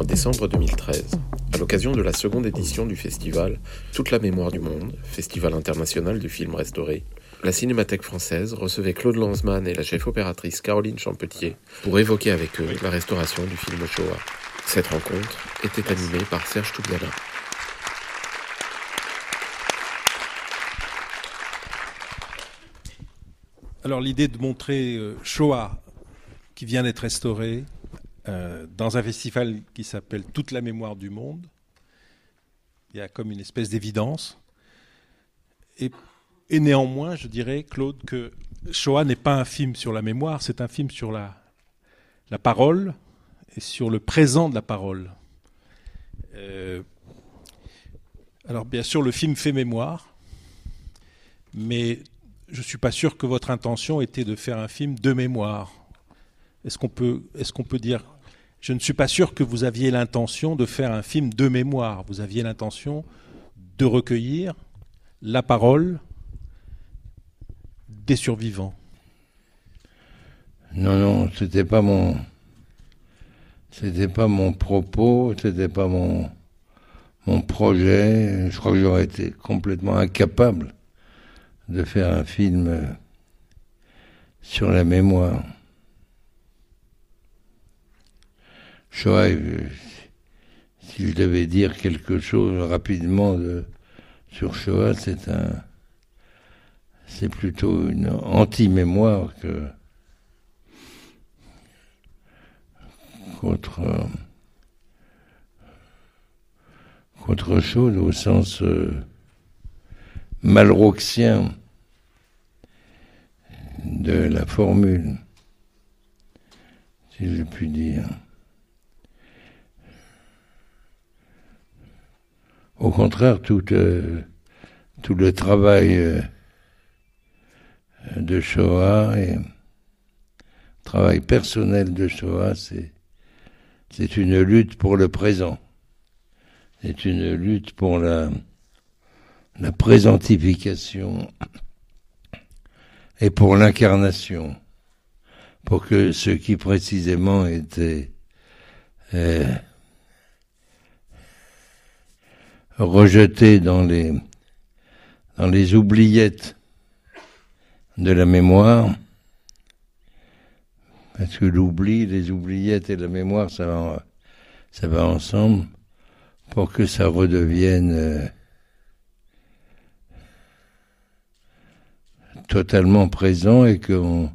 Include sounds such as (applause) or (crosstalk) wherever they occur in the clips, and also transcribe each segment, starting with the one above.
En décembre 2013, à l'occasion de la seconde édition du festival Toute la mémoire du monde, festival international du film restauré, la Cinémathèque française recevait Claude Lanzmann et la chef opératrice Caroline Champetier pour évoquer avec eux la restauration du film Shoah. Cette rencontre était animée par Serge Toubiana. Alors l'idée de montrer euh, Shoah, qui vient d'être restauré, euh, dans un festival qui s'appelle Toute la mémoire du monde, il y a comme une espèce d'évidence. Et, néanmoins, je dirais, Claude, que Shoah n'est pas un film sur la mémoire, c'est un film sur la, la parole et sur le présent de la parole. Euh, alors bien sûr, le film fait mémoire, mais je ne suis pas sûr que votre intention était de faire un film de mémoire. Est-ce qu'on peut, est qu'on peut dire Je ne suis pas sûr que vous aviez l'intention de faire un film de mémoire. Vous aviez l'intention de recueillir la parole des survivants. Non, non, c'était pas mon, c'était pas mon propos, c'était pas mon, mon projet. Je crois que j'aurais été complètement incapable de faire un film sur la mémoire. Shoah, euh, si je devais dire quelque chose rapidement de, sur Shoah, c'est un, c'est plutôt une anti-mémoire que qu'autre qu'autre chose au sens euh, malroxien de la formule, si je puis dire. Au contraire, tout, euh, le travail euh, de Shoah et travail personnel de Shoah, c'est c'est une lutte pour le présent. C'est une lutte pour la la présentification et pour l'incarnation, pour que ce qui précisément était euh, rejeté dans les dans les oubliettes de la mémoire, parce que l'oubli, les oubliettes et la mémoire, ça va, ça va ensemble, pour que ça redevienne euh, totalement présent et qu'on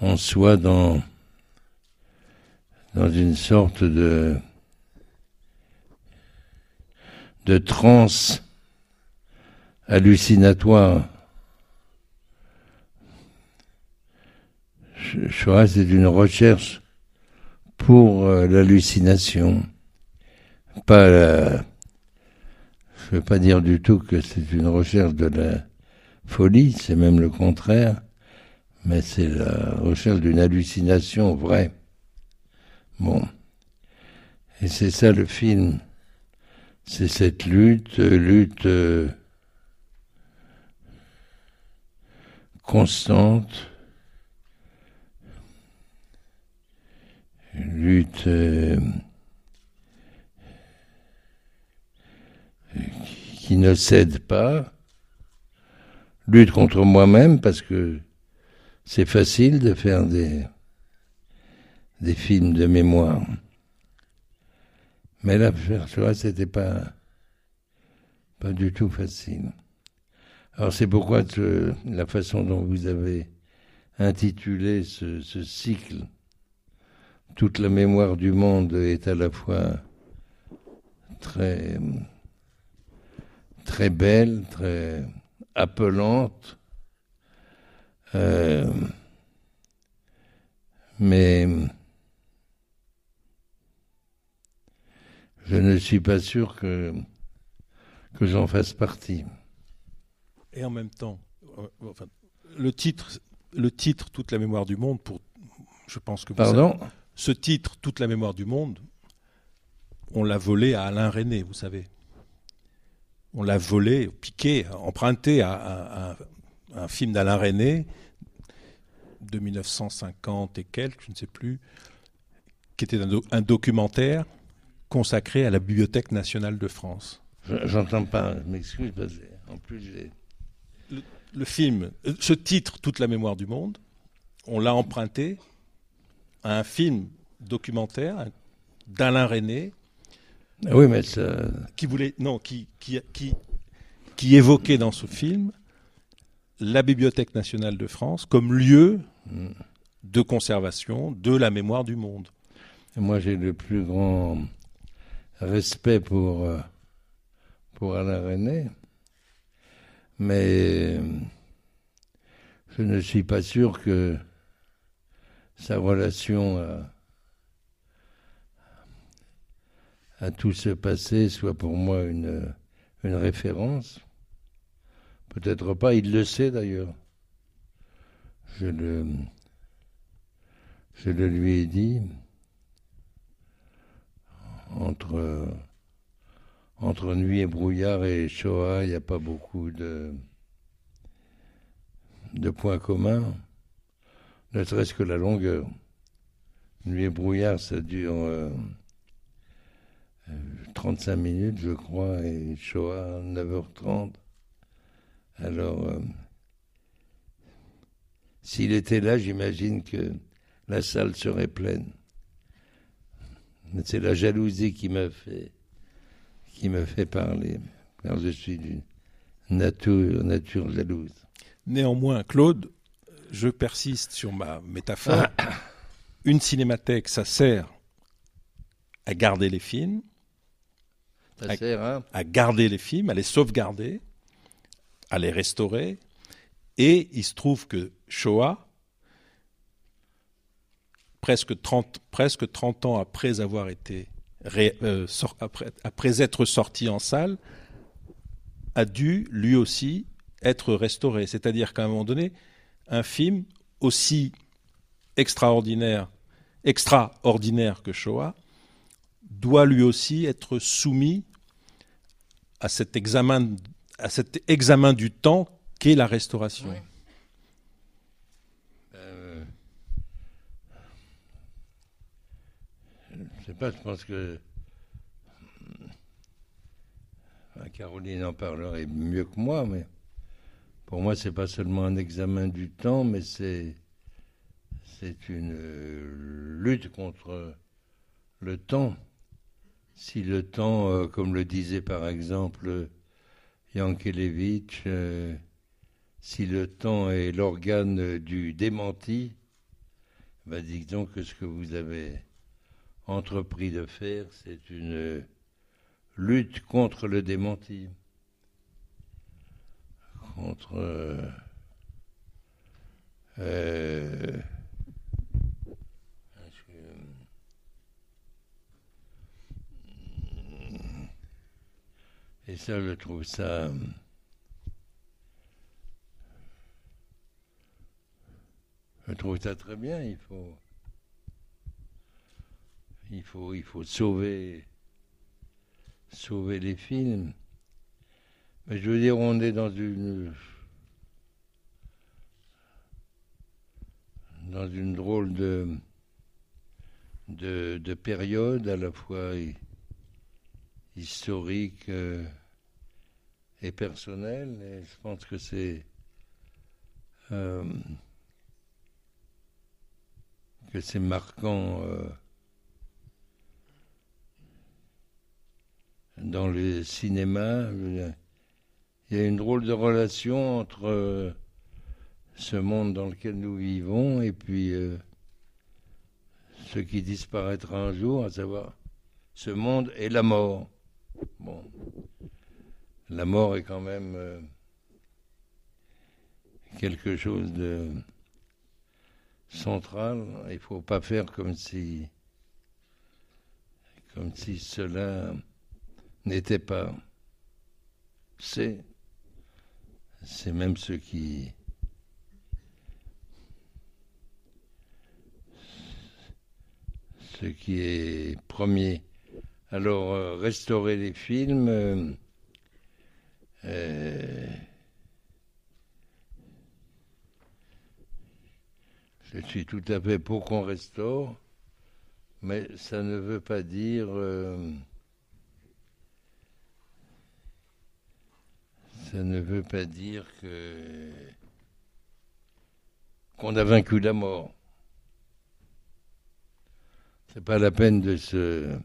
on soit dans dans une sorte de de transe hallucinatoire. Shoah, c'est une recherche pour euh, l'hallucination. Pas la, je veux pas dire du tout que c'est une recherche de la folie, c'est même le contraire, mais c'est la recherche d'une hallucination vraie. Bon. Et c'est ça le film. C'est cette lutte, lutte euh, constante, lutte euh, qui ne cède pas, lutte contre moi-même parce que c'est facile de faire des, des films de mémoire. Mais là, tu vois, c'était pas, pas du tout facile. Alors c'est pourquoi la façon dont vous avez intitulé ce, ce cycle, toute la mémoire du monde est à la fois très, très belle, très appelante, euh, mais je ne suis pas sûr que, que j'en fasse partie. et en même temps, euh, enfin, le titre, le titre, toute la mémoire du monde, pour, je pense que vous Pardon? savez, ce titre, toute la mémoire du monde, on l'a volé à Alain René, vous savez. On l'a volé, piqué, emprunté à, à- à un film d'Alain René de 1950 et quelques, je ne sais plus, qui était un, do- un documentaire consacré à la Bibliothèque nationale de France. Je- J'entends pas, je m'excuse, en plus j'ai. le film, ce titre, Toute la mémoire du monde, on l'a emprunté à un film documentaire d'Alain René oui, mais ça. qui voulait, non, qui, qui, qui, qui évoquait dans ce film la Bibliothèque nationale de France comme lieu Mm. de conservation de la mémoire du monde. Moi, j'ai le plus grand respect pour, euh, pour Alain René, mais euh, je ne suis pas sûr que sa relation à, à tout ce passé soit pour moi une, une référence. Peut-être pas, il le sait d'ailleurs. Je le, je le lui ai dit entre, entre nuit et brouillard et Shoah, il n'y a pas beaucoup de, de points communs, ne serait-ce que la longueur. Nuit et brouillard, ça dure euh, euh, 35 minutes, je crois, et Shoah, 9h30. Alors, euh, s'il était là, j'imagine que la salle serait pleine. C'est la jalousie qui m'a fait, qui me fait parler, car je suis d'une nature, nature jalouse. Néanmoins, Claude, je persiste sur ma métaphore. (coughs) Une cinémathèque, ça sert à garder les films, Ça Avec- sert, hein à garder les films, à les sauvegarder, à les restaurer. Et il se trouve que Shoah, presque 30, presque 30 ans après avoir été euh, après, être sorti en salle, a dû lui aussi être restauré. C'est-à-dire qu'à un moment donné, un film aussi extraordinaire, extraordinaire que Shoah doit lui aussi être soumis à cet examen, à cet examen du temps qu'est la restauration. Je sais pas, je pense que Enfin, Caroline en parlerait mieux que moi, mais pour moi, c'est pas seulement un examen du temps, mais c'est c'est une euh, lutte contre le temps. Si le temps, euh, comme le disait par exemple Yankelevitch, euh, si le temps est l'organe du démenti, ben disons que ce que vous avez entrepris de faire, c'est une lutte contre le démenti. Contre. euh, Et ça, je trouve ça. Je trouve ça très bien. Il faut. Il faut, il faut sauver. Sauver les films. Mais je veux dire, on est dans une. Dans une drôle de. De, de période à la fois hi- historique euh, et personnelle. Et je pense que c'est. euh, que c'est marquant euh, dans le cinéma. Dire, Il y a une drôle de relation entre euh, ce monde dans lequel nous vivons et puis euh, ce qui disparaîtra un jour, à savoir ce monde et la mort. Bon, la mort est quand même euh, quelque chose de central. Il ne faut pas faire comme si, comme si cela n'était pas. C'est, c'est même ce qui ce qui est premier. Alors, euh, restaurer les films, euh, euh, je suis tout à fait pour qu'on restaure, mais ça ne veut pas dire... ça ne veut pas dire que qu'on a vaincu la mort. C'est pas la peine de se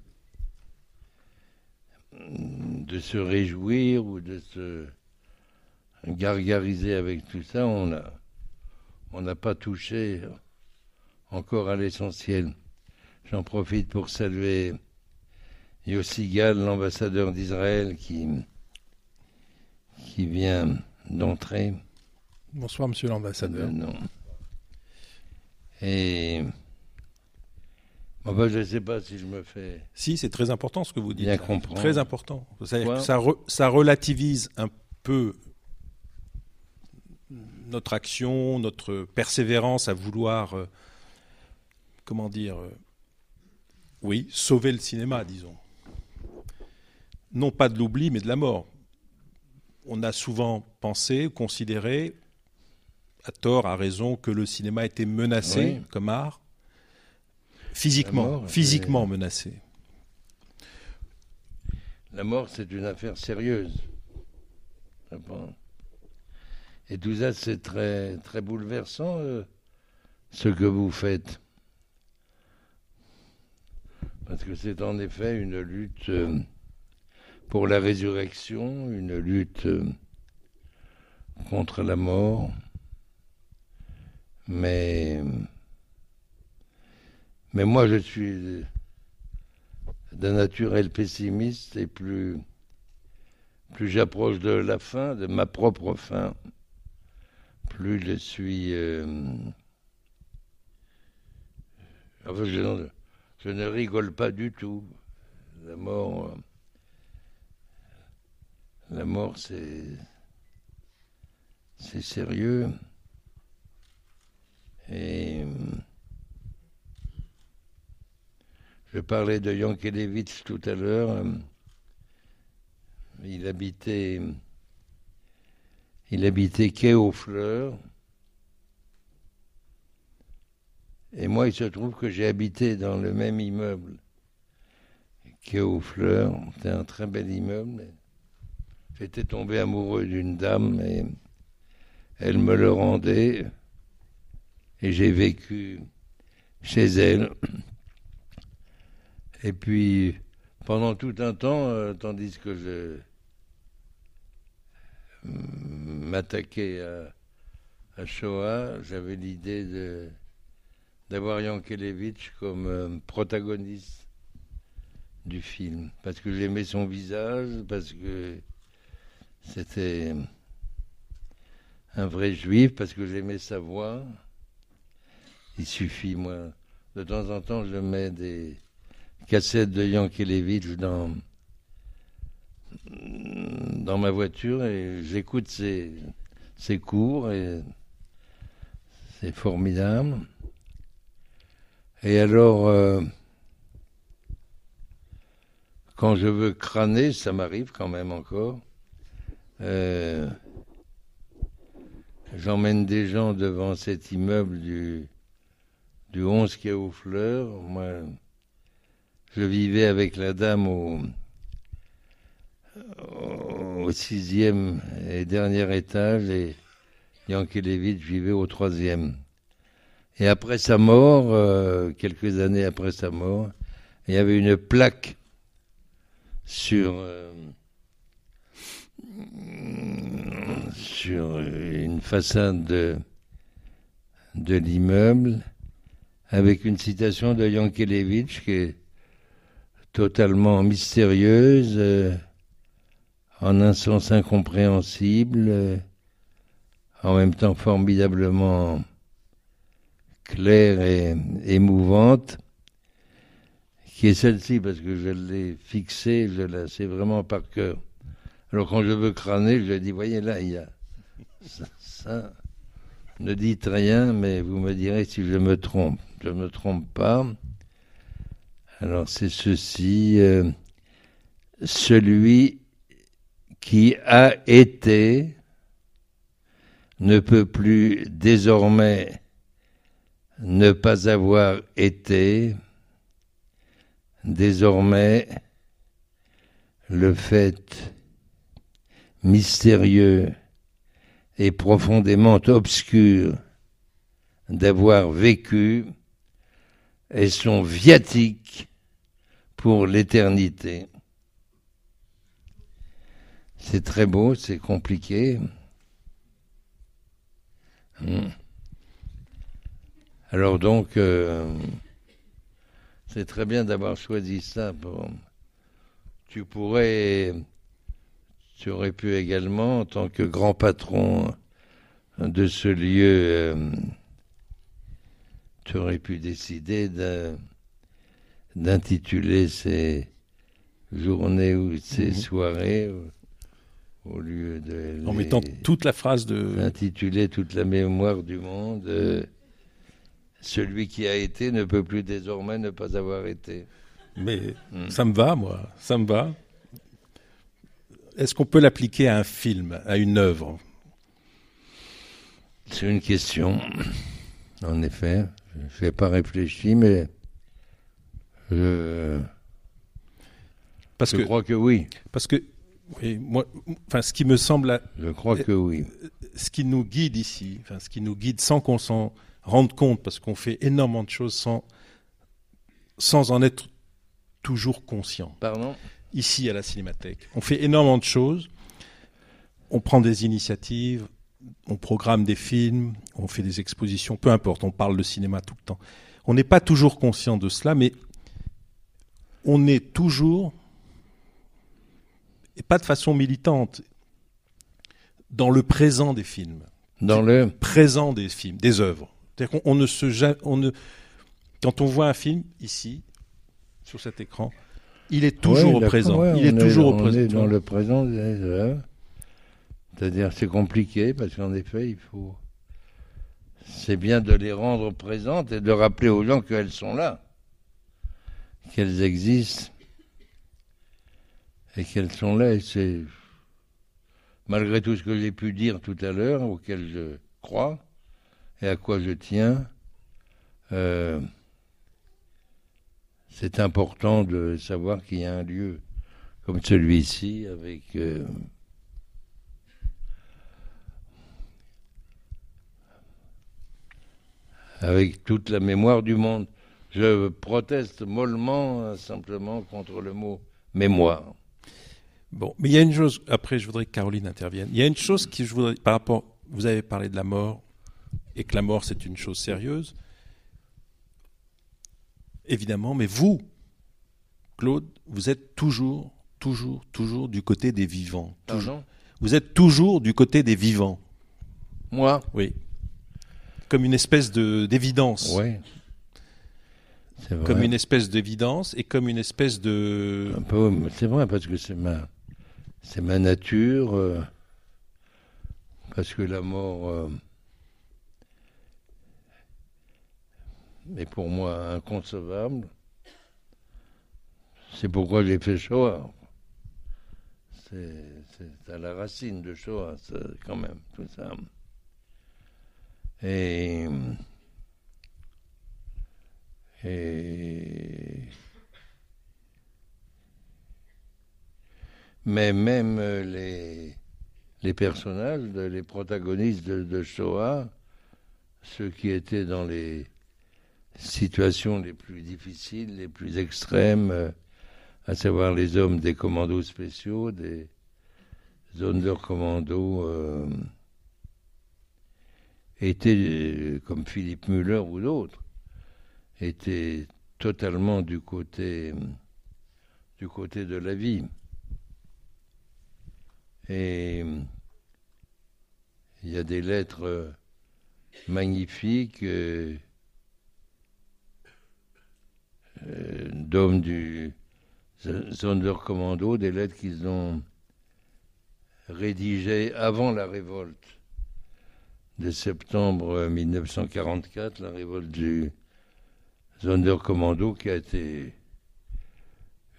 de se réjouir ou de se gargariser avec tout ça. On a on n'a pas touché encore à l'essentiel. J'en profite pour saluer Yossi Gal, l'ambassadeur d'Israël, qui qui vient d'entrer. Bonsoir, monsieur l'ambassadeur. Euh. Et enfin, je ne sais pas si je me fais. Si, c'est très important ce que vous dites. Bien comprendre. Très important. C'est-à-dire Quoi que ça, re- ça relativise un peu notre action, notre persévérance à vouloir, euh, comment dire, euh, oui, sauver le cinéma, disons. Non pas de l'oubli, mais de la mort. On a souvent pensé, considéré, à tort, à raison, que le cinéma était menacé Oui. comme art, physiquement, mort, physiquement menacé. La mort, c'est une affaire sérieuse. Et tout ça, c'est très, très bouleversant, euh, ce que vous faites. Parce que c'est en effet une lutte euh, pour la résurrection, une lutte euh, contre la mort. Mais, mais moi, je suis d'un naturel pessimiste et plus, plus j'approche de la fin, de ma propre fin, plus je suis. euh, enfin, je, je ne rigole pas du tout. La mort. La mort, c'est. Sérieux. Et. Je parlais de Yankelevitch tout à l'heure. Il habitait, il habitait quai aux Fleurs. Et moi, il se trouve que j'ai habité dans le même immeuble quai aux Fleurs. C'était un très bel immeuble. J'étais tombé amoureux d'une dame et elle me le rendait. Et j'ai vécu chez elle. Et puis, pendant tout un temps, euh, tandis que je m'attaquais à, à Shoah, j'avais l'idée de d'avoir Yankelevitch comme euh, protagoniste du film. Parce que j'aimais son visage, parce que c'était un vrai juif, parce que j'aimais sa voix. Il suffit, moi, de temps en temps, je mets des cassette de Yankelevitch dans, dans ma voiture et j'écoute ses, ses cours et c'est formidable. Et alors, euh, quand je veux crâner, ça m'arrive quand même encore, euh, j'emmène des gens devant cet immeuble du, du 11 qui est aux fleurs. Moi, je vivais avec la dame au, au sixième et dernier étage et Yankelevitch vivait au troisième. Et après sa mort, euh, quelques années après sa mort, il y avait une plaque sur euh, sur une façade de, l'immeuble avec une citation de Yankelevitch qui est totalement mystérieuse, euh, en un sens incompréhensible, euh, en même temps formidablement claire et émouvante, qui est celle-ci parce que je l'ai fixée, je la sais vraiment par cœur. Alors quand je veux crâner, je dis, voyez là, il y a ça, ne dites rien, mais vous me direz si je me trompe. Je ne me trompe pas. Alors c'est ceci. euh, celui qui a été ne peut plus désormais ne pas avoir été. Désormais, le fait mystérieux et profondément obscur d'avoir vécu est son viatique pour l'éternité. C'est très beau, c'est compliqué. Hmm. Alors donc, euh, c'est très bien d'avoir choisi ça. Pour... Tu pourrais, tu aurais pu également, en tant que grand patron de ce lieu, euh, tu aurais pu décider d'intituler ces journées ou ces Mhm. soirées au, lieu de En les- mettant toute la phrase de. intitulé toute la mémoire du monde. euh, celui qui a été ne peut plus désormais ne pas avoir été. Mais Mm. ça me va, moi. Ça me va. Est-ce qu'on peut l'appliquer à un film, à une œuvre? C'est une question, en effet. Je n'ai pas réfléchi, mais je, Parce je que, crois que oui. parce que, oui, moi, enfin, ce qui me semble, Je crois que oui. ce qui nous guide ici, enfin, ce qui nous guide sans qu'on s'en rende compte, parce qu'on fait énormément de choses sans, sans en être toujours conscient. Pardon? Ici, à la Cinémathèque, on fait énormément de choses. On prend des initiatives, on programme des films, on fait des expositions, peu importe, on parle de cinéma tout le temps. On n'est pas toujours conscient de cela, mais on est toujours, et pas de façon militante, dans le présent des films Dans le. présent des films, des œuvres. C'est-à-dire qu'on on ne se on ne quand on voit un film ici sur cet écran, il est toujours Ouais, au présent. ouais, il est toujours au on présent. est dans le présent. des œuvres. C'est-à-dire, c'est compliqué parce qu'en effet, il faut. C'est bien de les rendre présentes et de rappeler aux gens qu'elles sont là, qu'elles existent et qu'elles sont là. Et c'est malgré tout ce que j'ai pu dire tout à l'heure, auquel je crois et à quoi je tiens. euh, c'est important de savoir qu'il y a un lieu comme celui-ci avec euh, avec toute la mémoire du monde. Je proteste mollement euh, simplement contre le mot mémoire. Bon, mais il y a une chose. Après, je voudrais que Caroline intervienne. Il y a une chose qui je voudrais par rapport. Vous avez parlé de la mort et que la mort c'est une chose sérieuse. Évidemment, mais vous, Claude, vous êtes toujours, toujours, toujours du côté des vivants. Toujours. Vous êtes toujours du côté des vivants. Moi Oui. Comme une espèce de d'évidence. Oui. C'est vrai. Comme une espèce d'évidence et comme une espèce de. Un peu, mais c'est vrai parce que c'est ma, c'est ma nature. euh, parce que la mort euh, est pour moi inconcevable. C'est pourquoi j'ai fait Shoah. C'est, à la racine de Shoah, quand même, tout ça. Et. Et. Mais même les, les personnages, les protagonistes de Shoah, ceux qui étaient dans les situations les plus difficiles, les plus extrêmes, euh, à savoir les hommes des commandos spéciaux, des zones de commando, euh, étaient, euh, comme Philippe Müller ou d'autres, étaient totalement du côté, du côté de la vie. Et il y a des lettres euh, magnifiques euh, euh, d'hommes du Sonderkommando, des lettres qu'ils ont rédigées avant la révolte de septembre 1944, la révolte du Sonderkommando, qui a été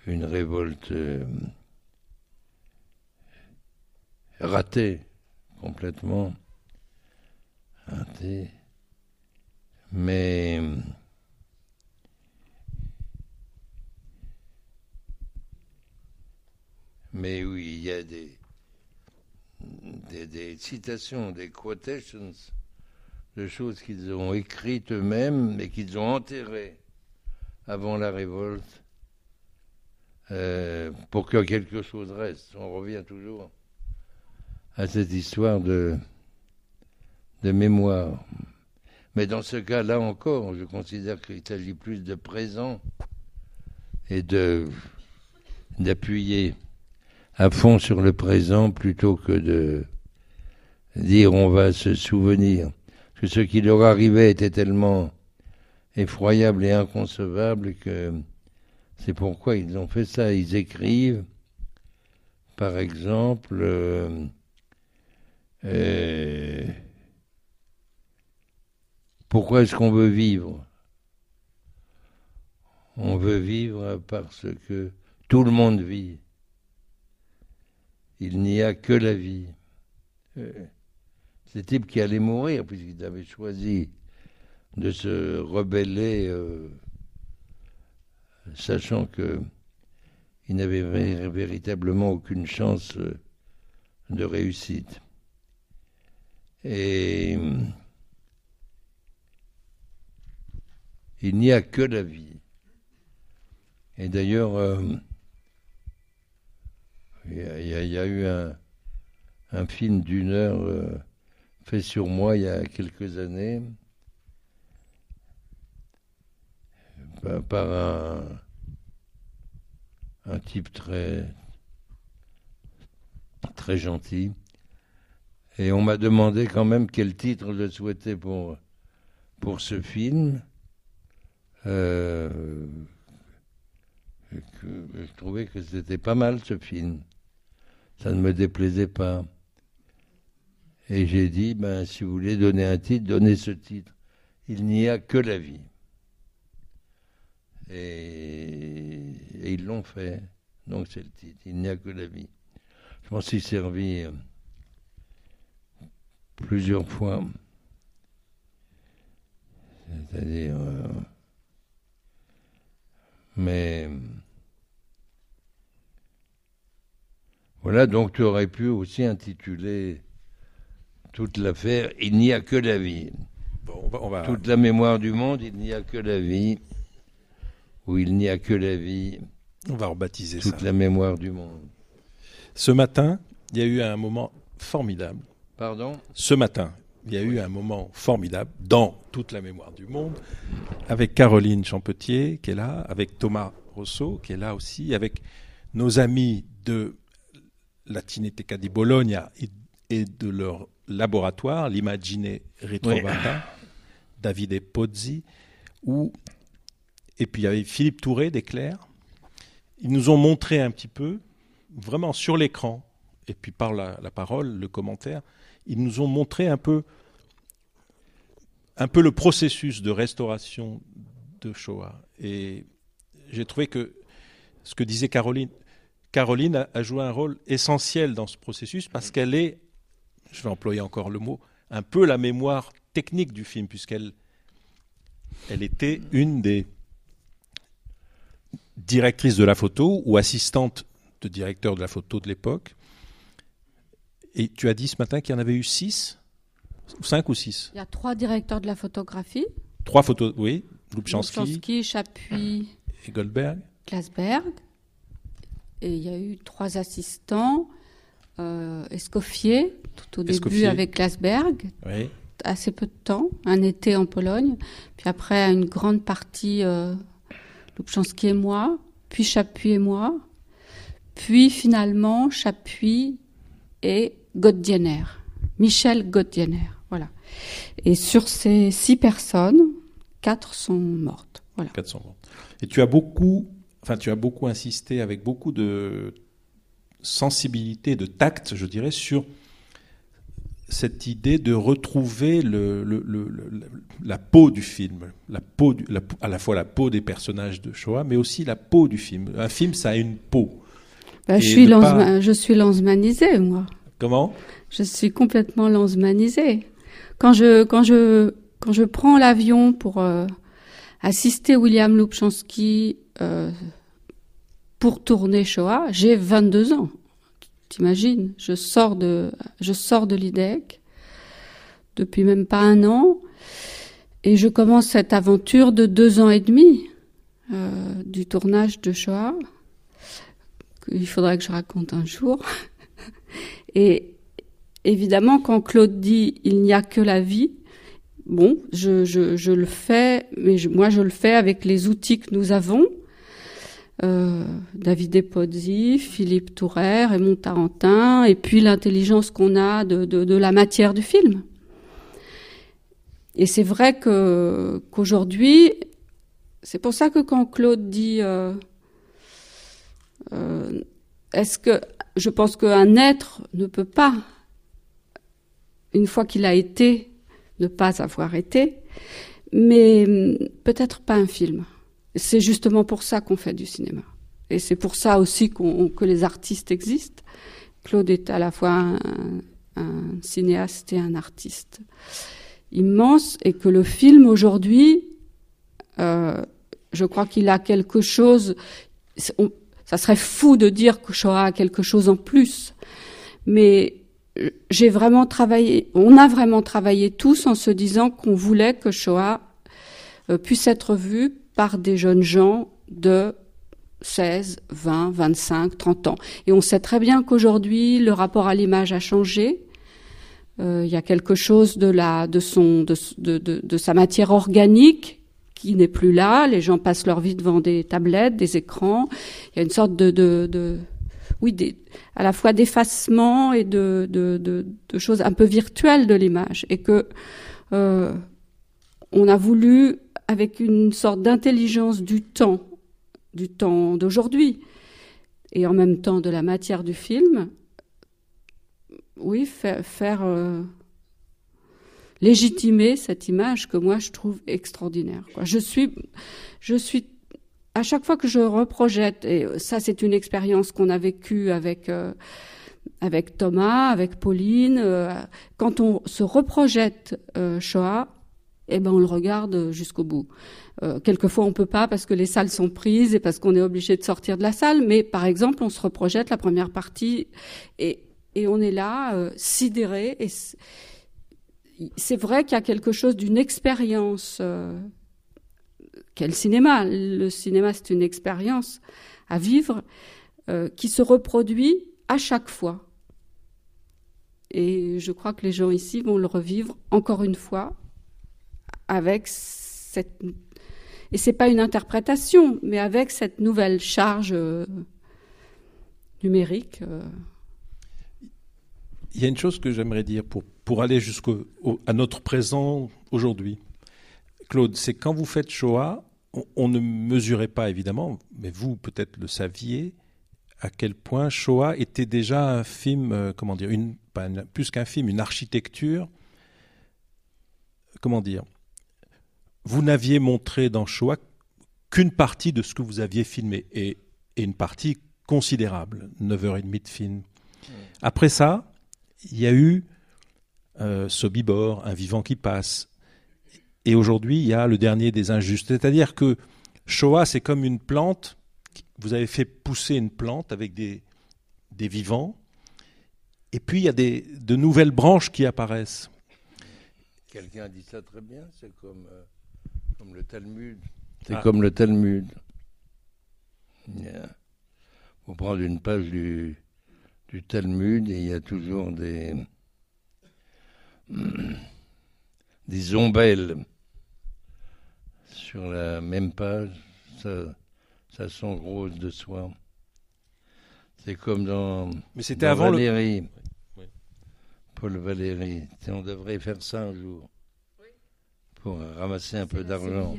une révolte euh, ratée complètement, ratée, mais mais oui, il y a des, citations, des quotations de choses qu'ils ont écrites eux-mêmes et qu'ils ont enterrées avant la révolte euh, pour que quelque chose reste. On revient toujours à cette histoire de, de mémoire. Mais dans ce cas-là encore, je considère qu'il s'agit plus de présent et d'appuyer à fond sur le présent plutôt que de dire on va se souvenir. Parce que ce qui leur arrivait était tellement effroyable et inconcevable que c'est pourquoi ils ont fait ça. Ils écrivent, par exemple, euh, euh, pourquoi est-ce qu'on veut vivre? On veut vivre parce que tout le monde vit. Il n'y a que la vie. Euh, ces types qui allaient mourir puisqu'ils avaient choisi de se rebeller, euh, sachant que ils n'avaient vé- véritablement aucune chance euh, de réussite. Et il n'y a que la vie. Et d'ailleurs, euh, il y, a- eu un, film d'une heure euh, fait sur moi il y a quelques années par, par un, type très très gentil. Et on m'a demandé quand même quel titre je souhaitais pour, ce film. Euh, je trouvais que c'était pas mal ce film. Ça ne me déplaisait pas. Et j'ai dit, ben, si vous voulez donner un titre, donnez ce titre. Il n'y a que la vie. Et, ils l'ont fait. Donc c'est le titre. Il n'y a que la vie. Je m'en suis servi euh, plusieurs fois. C'est-à-dire. euh, mais. Voilà, donc tu aurais pu aussi intituler toute l'affaire Il n'y a que la vie. Bon, on va, on va- Toute la mémoire du monde, il n'y a que la vie. Ou il n'y a que la vie, on va rebaptiser ça. toute la mémoire du monde. Ce matin, il y a eu un moment formidable. Pardon? Ce matin, il y a eu un moment formidable dans toute la mémoire du monde, avec Caroline Champetier qui est là, avec Thomas Rousseau qui est là aussi, avec nos amis de la Cineteca di Bologna et, et de leur laboratoire, l'Imagine Ritrovata, (coughs) Davide Pozzi, où, et puis il y avait Philippe Touré d'Éclair. Ils nous ont montré un petit peu, vraiment sur l'écran, et puis par la, la parole, le commentaire, ils nous ont montré un peu, un peu le processus de restauration de Shoah. Et j'ai trouvé que ce que disait Caroline, Caroline a, a joué un rôle essentiel dans ce processus parce qu'elle est, je vais employer encore le mot, un peu la mémoire technique du film, puisqu'elle elle était une des directrices de la photo ou assistante de directeur de la photo de l'époque. Et tu as dit ce matin qu'il y en avait eu six Cinq ou six Il y a trois directeurs de la photographie. Trois photos, oui. Lubchansky Lubchansky, Chapuis, et Goldberg. Glasberg. Et il y a eu trois assistants. Euh, Escoffier, tout au début avec Glasberg, Oui. assez peu de temps, un été en Pologne. Puis après, une grande partie, euh, Lubchansky et moi. Puis Chapuis et moi. Puis finalement, Chapuis et Gottdiener. Michel Gottdiener. Voilà. Et sur ces six personnes, quatre sont mortes. Voilà. 400 ans. Et tu as beaucoup, enfin, tu as beaucoup insisté avec beaucoup de sensibilité, de tact, je dirais, sur cette idée de retrouver le, le- le- le- la peau du film, la peau du- la- à la fois la peau des personnages de Shoah, mais aussi la peau du film. Un film, ça a une peau. Bah, je, suis pas- Lanzma- je suis lanzmanisée, moi. Comment? Je suis complètement lanzmanisée. Quand je, quand je, quand je prends l'avion pour euh, assister William Lubchansky euh, pour tourner Shoah, j'ai 22 ans. T'imagines Je sors de, je sors de l'IDEC depuis même pas un an et je commence cette aventure de deux ans et demi euh, du tournage de Shoah. Il faudrait que je raconte un jour. (laughs) Et évidemment, quand Claude dit il n'y a que la vie, bon, je, le fais, mais moi je le fais avec les outils que nous avons. Euh, David Epozzi, Philippe Touret, Raymond Tarentin, et puis l'intelligence qu'on a de la matière du film. Et c'est vrai que qu'aujourd'hui, c'est pour ça que quand Claude dit euh, euh, est-ce que je pense qu'un être ne peut pas, une fois qu'il a été, ne pas avoir été, mais hum, peut-être pas un film. C'est justement pour ça qu'on fait du cinéma. Et c'est pour ça aussi que les artistes existent. Claude est à la fois un, un cinéaste et un artiste immense, et que le film aujourd'hui, euh, je crois qu'il a quelque chose. ça serait fou de dire que Shoah a quelque chose en plus, mais euh, j'ai vraiment travaillé. On a vraiment travaillé tous en se disant qu'on voulait que Shoah euh, puisse être vu par des jeunes gens de 16, 20, 25, 30 ans. Et on sait très bien qu'aujourd'hui, le rapport à l'image a changé. Euh, Il y a quelque chose de, la, de, son, de, de, de, sa matière organique qui n'est plus là. Les gens passent leur vie devant des tablettes, des écrans. Il y a une sorte de, de, de oui, des, à la fois d'effacement et de, de, de, de choses un peu virtuelles de l'image. Et que euh, on a voulu, avec une sorte d'intelligence du temps, du temps d'aujourd'hui, et en même temps de la matière du film, oui, faire, euh, légitimer cette image que moi je trouve extraordinaire. Quoi. Je suis, je suis à chaque fois que je reprojette, et ça c'est une expérience qu'on a vécue avec euh, avec Thomas, avec Pauline, euh, quand on se reprojette Shoah, eh ben on le regarde jusqu'au bout. Euh, quelquefois on peut pas parce que les salles sont prises et parce qu'on est obligé de sortir de la salle, mais par exemple on se reprojette la première partie et et on est là euh, sidéré et c'est vrai qu'il y a quelque chose d'une expérience euh, qu'est le cinéma. Le cinéma, c'est une expérience à vivre euh, qui se reproduit à chaque fois. Et je crois que les gens ici vont le revivre encore une fois avec cette et c'est pas une interprétation, mais avec cette nouvelle charge euh, numérique. euh. Il y a une chose que j'aimerais dire pour, pour aller jusqu'à notre présent aujourd'hui. Claude, c'est quand vous faites Shoah, on, ne mesurait pas évidemment, mais vous peut-être le saviez, à quel point Shoah était déjà un film, euh, comment dire, plus qu'un film, une architecture. Comment dire Vous n'aviez montré dans Shoah qu'une partie de ce que vous aviez filmé, et, et une partie considérable, 9h30 de film. Après ça, il y a eu euh, Sobibor, Un vivant qui passe. Et aujourd'hui, il y a Le dernier des injustes. C'est-à-dire que Shoah, c'est comme une plante. Vous avez fait pousser une plante avec des, des vivants. Et puis, il y a des, de nouvelles branches qui apparaissent. Quelqu'un a dit ça très bien, c'est comme, euh, comme le Talmud. C'est Ah. comme le Talmud. Faut prendre une page du, du Talmud et il y a toujours des, (clears throat) des ombelles sur la même page. Ça, ça sent rose de soie. C'est comme dans, Mais c'était le. Valérie. Oui. Paul Valéry. On devrait faire ça un jour. Pour ramasser un peu d'argent.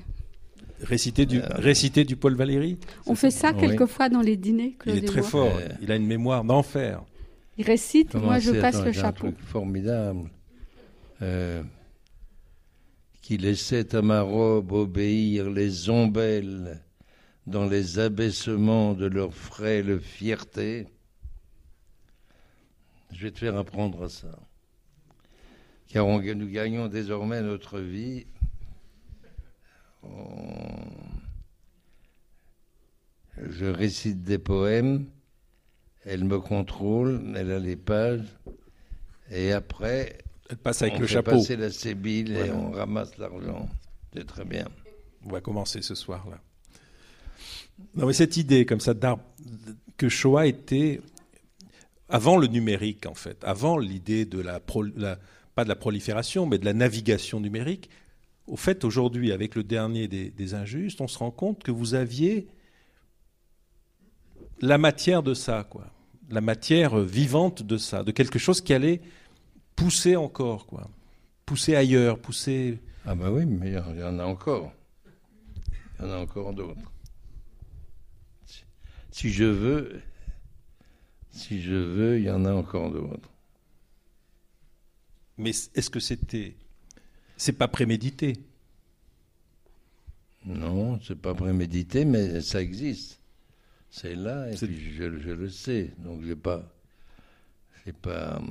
Réciter du, Euh, réciter du Paul Valéry. On fait ça Oui. quelquefois dans les dîners. Il Claude est et très moi. fort. Euh, Il a une mémoire d'enfer. Il récite, Comment moi je passe Attends, le j'ai un chapeau. truc formidable. euh, qui laissait à ma robe obéir les ombelles dans les abaissements de leur frêle fierté. Je vais te faire apprendre à ça. Car on- nous gagnons désormais notre vie. On- Je récite des poèmes, elle me contrôle, elle a les pages, et après, Elle passe avec on le fait chapeau. passer la sébile et on ramasse l'argent. C'est très bien. On va commencer ce soir-là. Non, mais cette idée comme ça que Shoah était avant le numérique en fait, avant l'idée de la, pro- la- pas de la prolifération, mais de la navigation numérique. Au fait, aujourd'hui, avec le dernier des, injustes, on se rend compte que vous aviez la matière de ça, quoi, la matière vivante de ça, de quelque chose qui allait pousser encore, quoi, pousser ailleurs, pousser. Ah bah oui, mais il y en- a encore. Il y en a encore d'autres. Si je veux, si je veux, il y en a encore d'autres. Mais est-ce que c'était, c'est pas prémédité? Non, c'est pas prémédité, mais ça existe. C'est là, et puis je, je le sais. Donc j'ai pas, j'ai pas,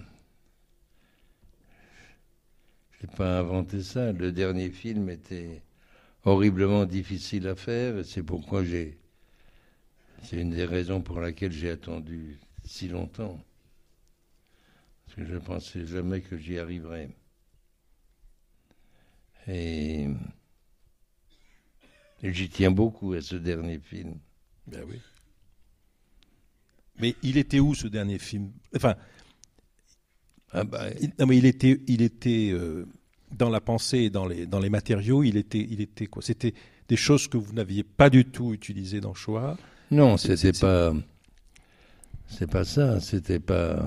j'ai pas inventé ça. Le dernier film était horriblement difficile à faire, et c'est pourquoi j'ai, c'est une des raisons pour laquelle j'ai attendu si longtemps. Parce que je pensais jamais que j'y arriverais. Et et j'y tiens beaucoup à ce dernier film. Ben oui. Mais il était où ce dernier film? Enfin, Ah bah, il, non, mais il était, il était euh, dans la pensée et dans les, dans les matériaux. Il était, il était quoi? C'était des choses que vous n'aviez pas du tout utilisées dans Shoah? non, c'était pas. C'est pas ça. C'était pas.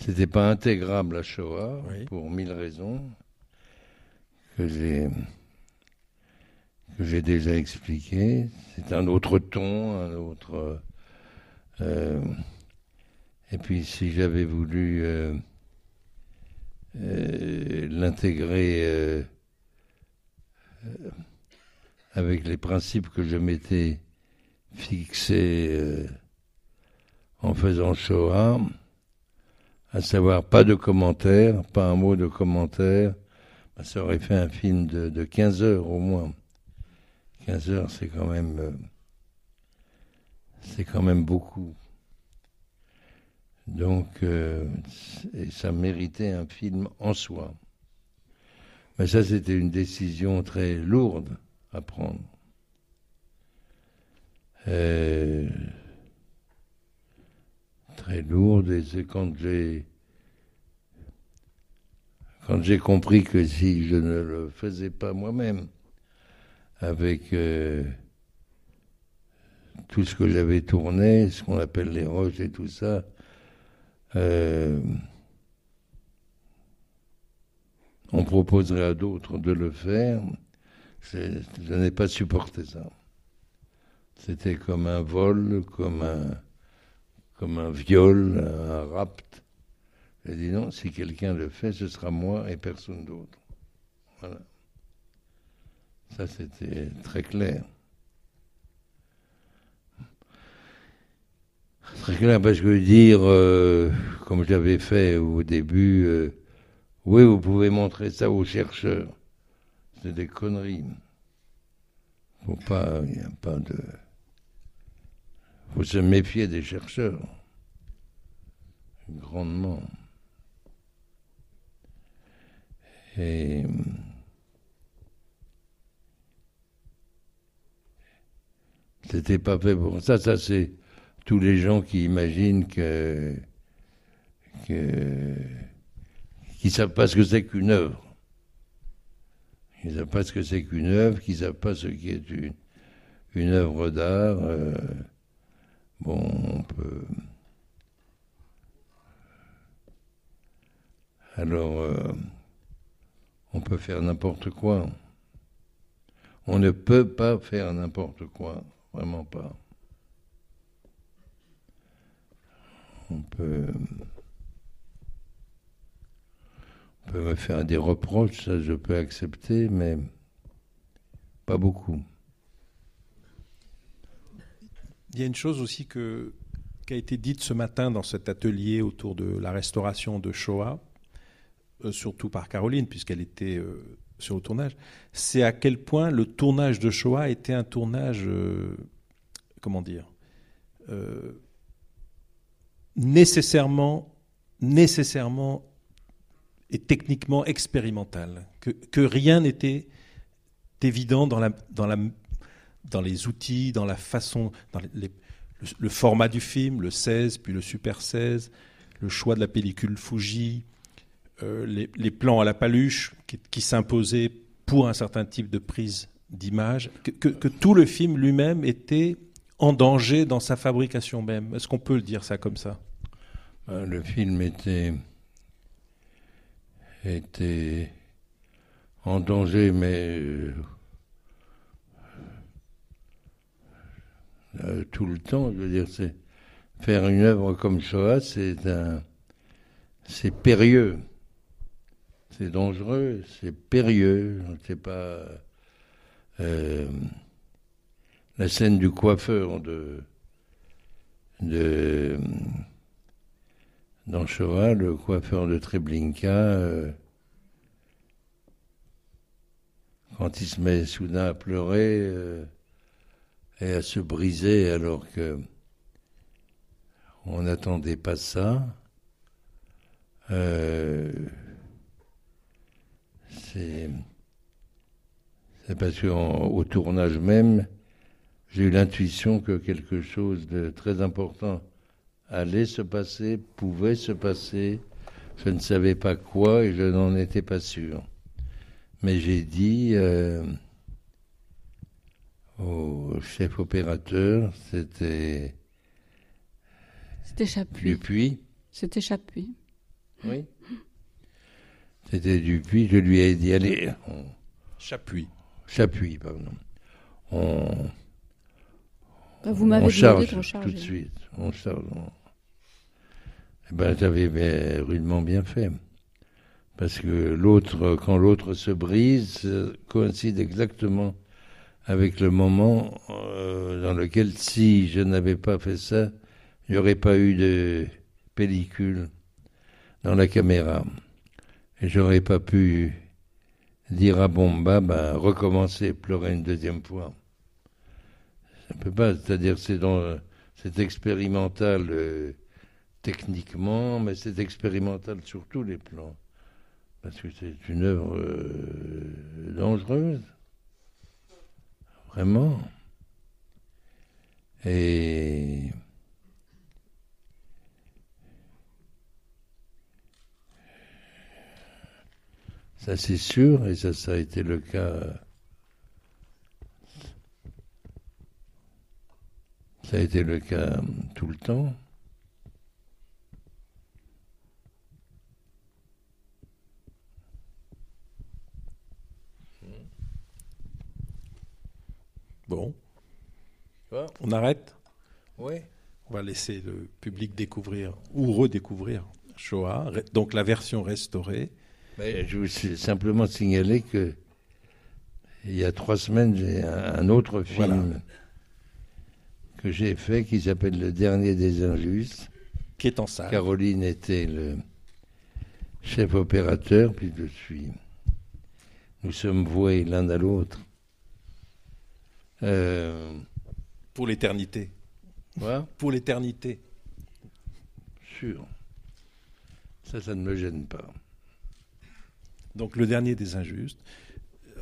C'était pas intégrable à Shoah Oui. pour mille raisons que j'ai que j'ai déjà expliquées. C'est un autre ton, un autre. euh, et puis si j'avais voulu euh, euh, l'intégrer euh, avec les principes que je m'étais fixés euh, en faisant Shoah, à savoir pas de commentaires, pas un mot de commentaire, ben, ça aurait fait un film de, de 15 heures au moins. 15 heures, c'est quand même, euh, c'est quand même beaucoup. Donc, euh, ça méritait un film en soi. Mais ça, c'était une décision très lourde à prendre. Euh, très lourde, et c'est quand j'ai quand j'ai compris que si je ne le faisais pas moi-même, avec euh, tout ce que j'avais tourné, ce qu'on appelle les roches et tout ça, euh, on proposerait à d'autres de le faire. Je, je n'ai pas supporté ça. C'était comme un vol, comme un, comme un viol, un rapt. J'ai dit non, si quelqu'un le fait, ce sera moi et personne d'autre. Voilà. Ça, c'était très clair. Très clair, parce que dire, euh, comme j'avais fait au début, euh, oui, vous pouvez montrer ça aux chercheurs. C'est des conneries. Faut pas, il n'y a pas de. Faut se méfier des chercheurs. Grandement. Et. C'était pas fait pour ça. Ça, c'est tous les gens qui imaginent que. que qui savent pas ce que c'est qu'une œuvre. Ils savent pas ce que c'est qu'une œuvre, qui savent pas ce qui est une, une œuvre d'art. euh, bon, on peut. Alors, euh, on peut faire n'importe quoi. On ne peut pas faire n'importe quoi, vraiment pas. On peut, on peut me faire des reproches, ça je peux accepter, mais pas beaucoup. Il y a une chose aussi que, qui a été dite ce matin dans cet atelier autour de la restauration de Shoah, euh, surtout par Caroline, puisqu'elle était euh, sur le tournage, c'est à quel point le tournage de Shoah était un tournage, euh, comment dire, nécessairement, nécessairement et techniquement expérimental, que, que rien n'était évident dans, la, dans, la, dans les outils, dans la façon, dans le, format du film, le 16, puis le Super 16, le choix de la pellicule Fuji, euh, les, plans à la paluche qui, s'imposaient pour un certain type de prise d'image, que, tout le film lui-même était en danger dans sa fabrication même. Est-ce qu'on peut le dire ça comme ça? Euh, Le film était, était en danger, mais euh, tout le temps. Je veux dire, c'est faire une œuvre comme Shoah, c'est un, c'est périlleux, c'est dangereux, c'est périlleux. C'est pas euh, la scène du coiffeur de de dans Shoah, le coiffeur de Treblinka, euh, quand il se met soudain à pleurer euh, et à se briser alors que on n'attendait pas ça, euh, c'est parce qu'au tournage même, j'ai eu l'intuition que quelque chose de très important allait se passer, pouvait se passer. Je ne savais pas quoi et je n'en étais pas sûr. Mais j'ai dit euh, au chef opérateur, c'était C'était Chapuis. Dupuis. C'était Chapuis. Oui. C'était Dupuis, je lui ai dit, allez, on, Chapuis. Chapuis, pardon. On, Bah, vous m'avez charge de recharger. tout de suite. On charge. on- Eh ben, j'avais bien- rudement bien fait. Parce que l'autre, quand l'autre se brise, coïncide exactement avec le moment euh, dans lequel, si je n'avais pas fait ça, il n'y aurait pas eu de pellicule dans la caméra. Et j'aurais pas pu dire à Bomba, ben, recommencer, pleurer une deuxième fois. Ça peut pas, c'est-à-dire c'est dans, c'est expérimental euh, techniquement, mais c'est expérimental sur tous les plans. Parce que c'est une œuvre euh, dangereuse. Vraiment. Et ça c'est sûr, et ça, ça a été le cas. Ça a été le cas tout le temps. Bon. On arrête Oui. On va laisser le public découvrir ou redécouvrir Shoah, donc la version restaurée. Mais je vous simplement signaler que il y a trois semaines, j'ai un, un autre film Voilà. que j'ai fait qui s'appelle Le Dernier des Injustes. qui est en salle. Caroline était le chef opérateur, puis je suis. Nous sommes voués l'un à l'autre. Euh, Pour l'éternité. voilà, Pour l'éternité. sûr. Ça, ça ne me gêne pas. Donc le dernier des injustes.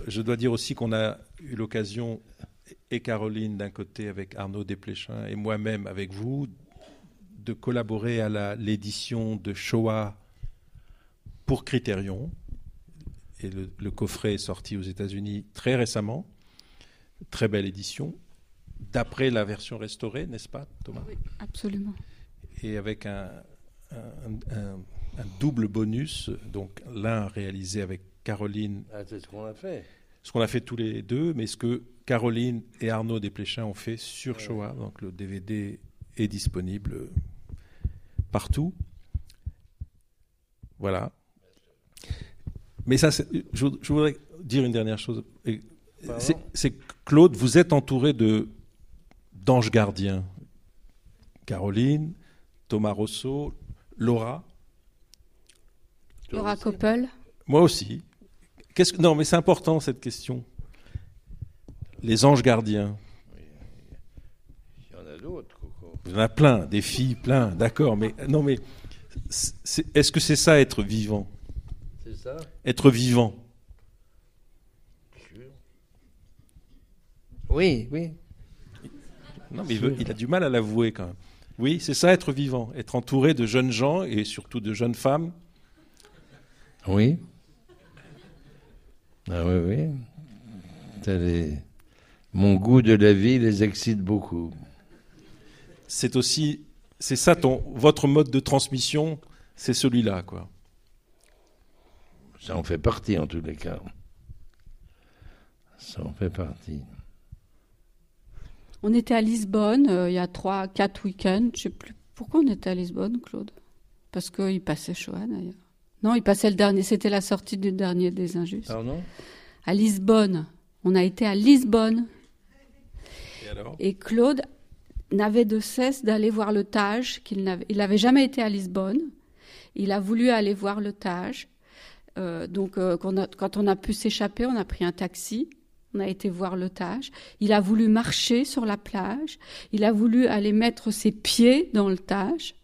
Je dois dire aussi qu'on a eu l'occasion, et Caroline d'un côté avec Arnaud Desplechin et moi-même avec vous, de collaborer à l'édition de Shoah pour Criterion. Et le, le coffret est sorti aux États-Unis très récemment. Très belle édition. D'après la version restaurée, n'est-ce pas, Thomas? Absolument. et avec un, un- un- un double bonus, donc l'un réalisé avec Caroline, Ah, c'est ce qu'on a fait. ce qu'on a fait tous les deux, mais ce que Caroline et Arnaud Desplechin ont fait sur Shoah, donc le DVD est disponible partout. Voilà. Mais ça, c'est- je, je voudrais dire une dernière chose. C'est c'est que, Claude, vous êtes entouré de d'anges gardiens. Caroline, Thomas Rousseau, Laura, Laura Koppel. moi aussi. Qu'est-ce que- non, mais c'est important cette question. Les anges gardiens. Il y en a d'autres, Coco. Il y en a plein, des filles, plein, d'accord. Mais non, mais c'est- est-ce que c'est ça être vivant? C'est ça Être vivant. Oui, oui. Non, mais il, veut- il a du mal à l'avouer quand même. Oui, c'est ça être vivant, être entouré de jeunes gens et surtout de jeunes femmes. Oui? Ah oui, oui. Les- Mon goût de la vie les excite beaucoup. C'est aussi, c'est ça ton, votre mode de transmission, c'est celui-là, quoi. Ça en fait partie en tous les cas. Ça en fait partie. On était à Lisbonne euh, il y a trois, quatre week-ends. Je sais plus pourquoi on était à Lisbonne, Claude? Parce qu'il passait Shoah d'ailleurs. Non, il passait le dernier. C'était la sortie du dernier des Injustes. Pardon? À Lisbonne. On a été à Lisbonne. Et alors? Et Claude n'avait de cesse d'aller voir le Tage, qu'il n'avait, il n'avait jamais été à Lisbonne. Il a voulu aller voir le Tage. Euh, donc, euh, quand, on a, quand on a pu s'échapper, on a pris un taxi. On a été voir le Tage. Il a voulu marcher sur la plage. Il a voulu aller mettre ses pieds dans le Tage.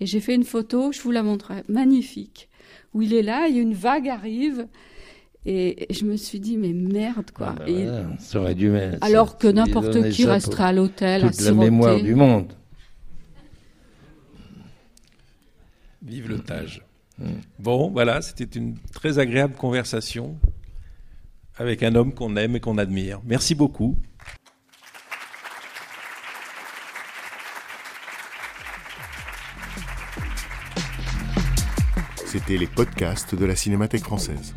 Et j'ai fait une photo, je vous la montrerai, magnifique, où il est là, et une vague arrive. Et je me suis dit, mais merde, quoi. Ah ben Et- voilà, ça aurait dû mettre- alors que n'importe qui resterait à l'hôtel à la siroter. mémoire du monde. Vive le Tage. Bon, voilà, c'était une très agréable conversation avec un homme qu'on aime et qu'on admire. Merci beaucoup. C'était les podcasts de la Cinémathèque française.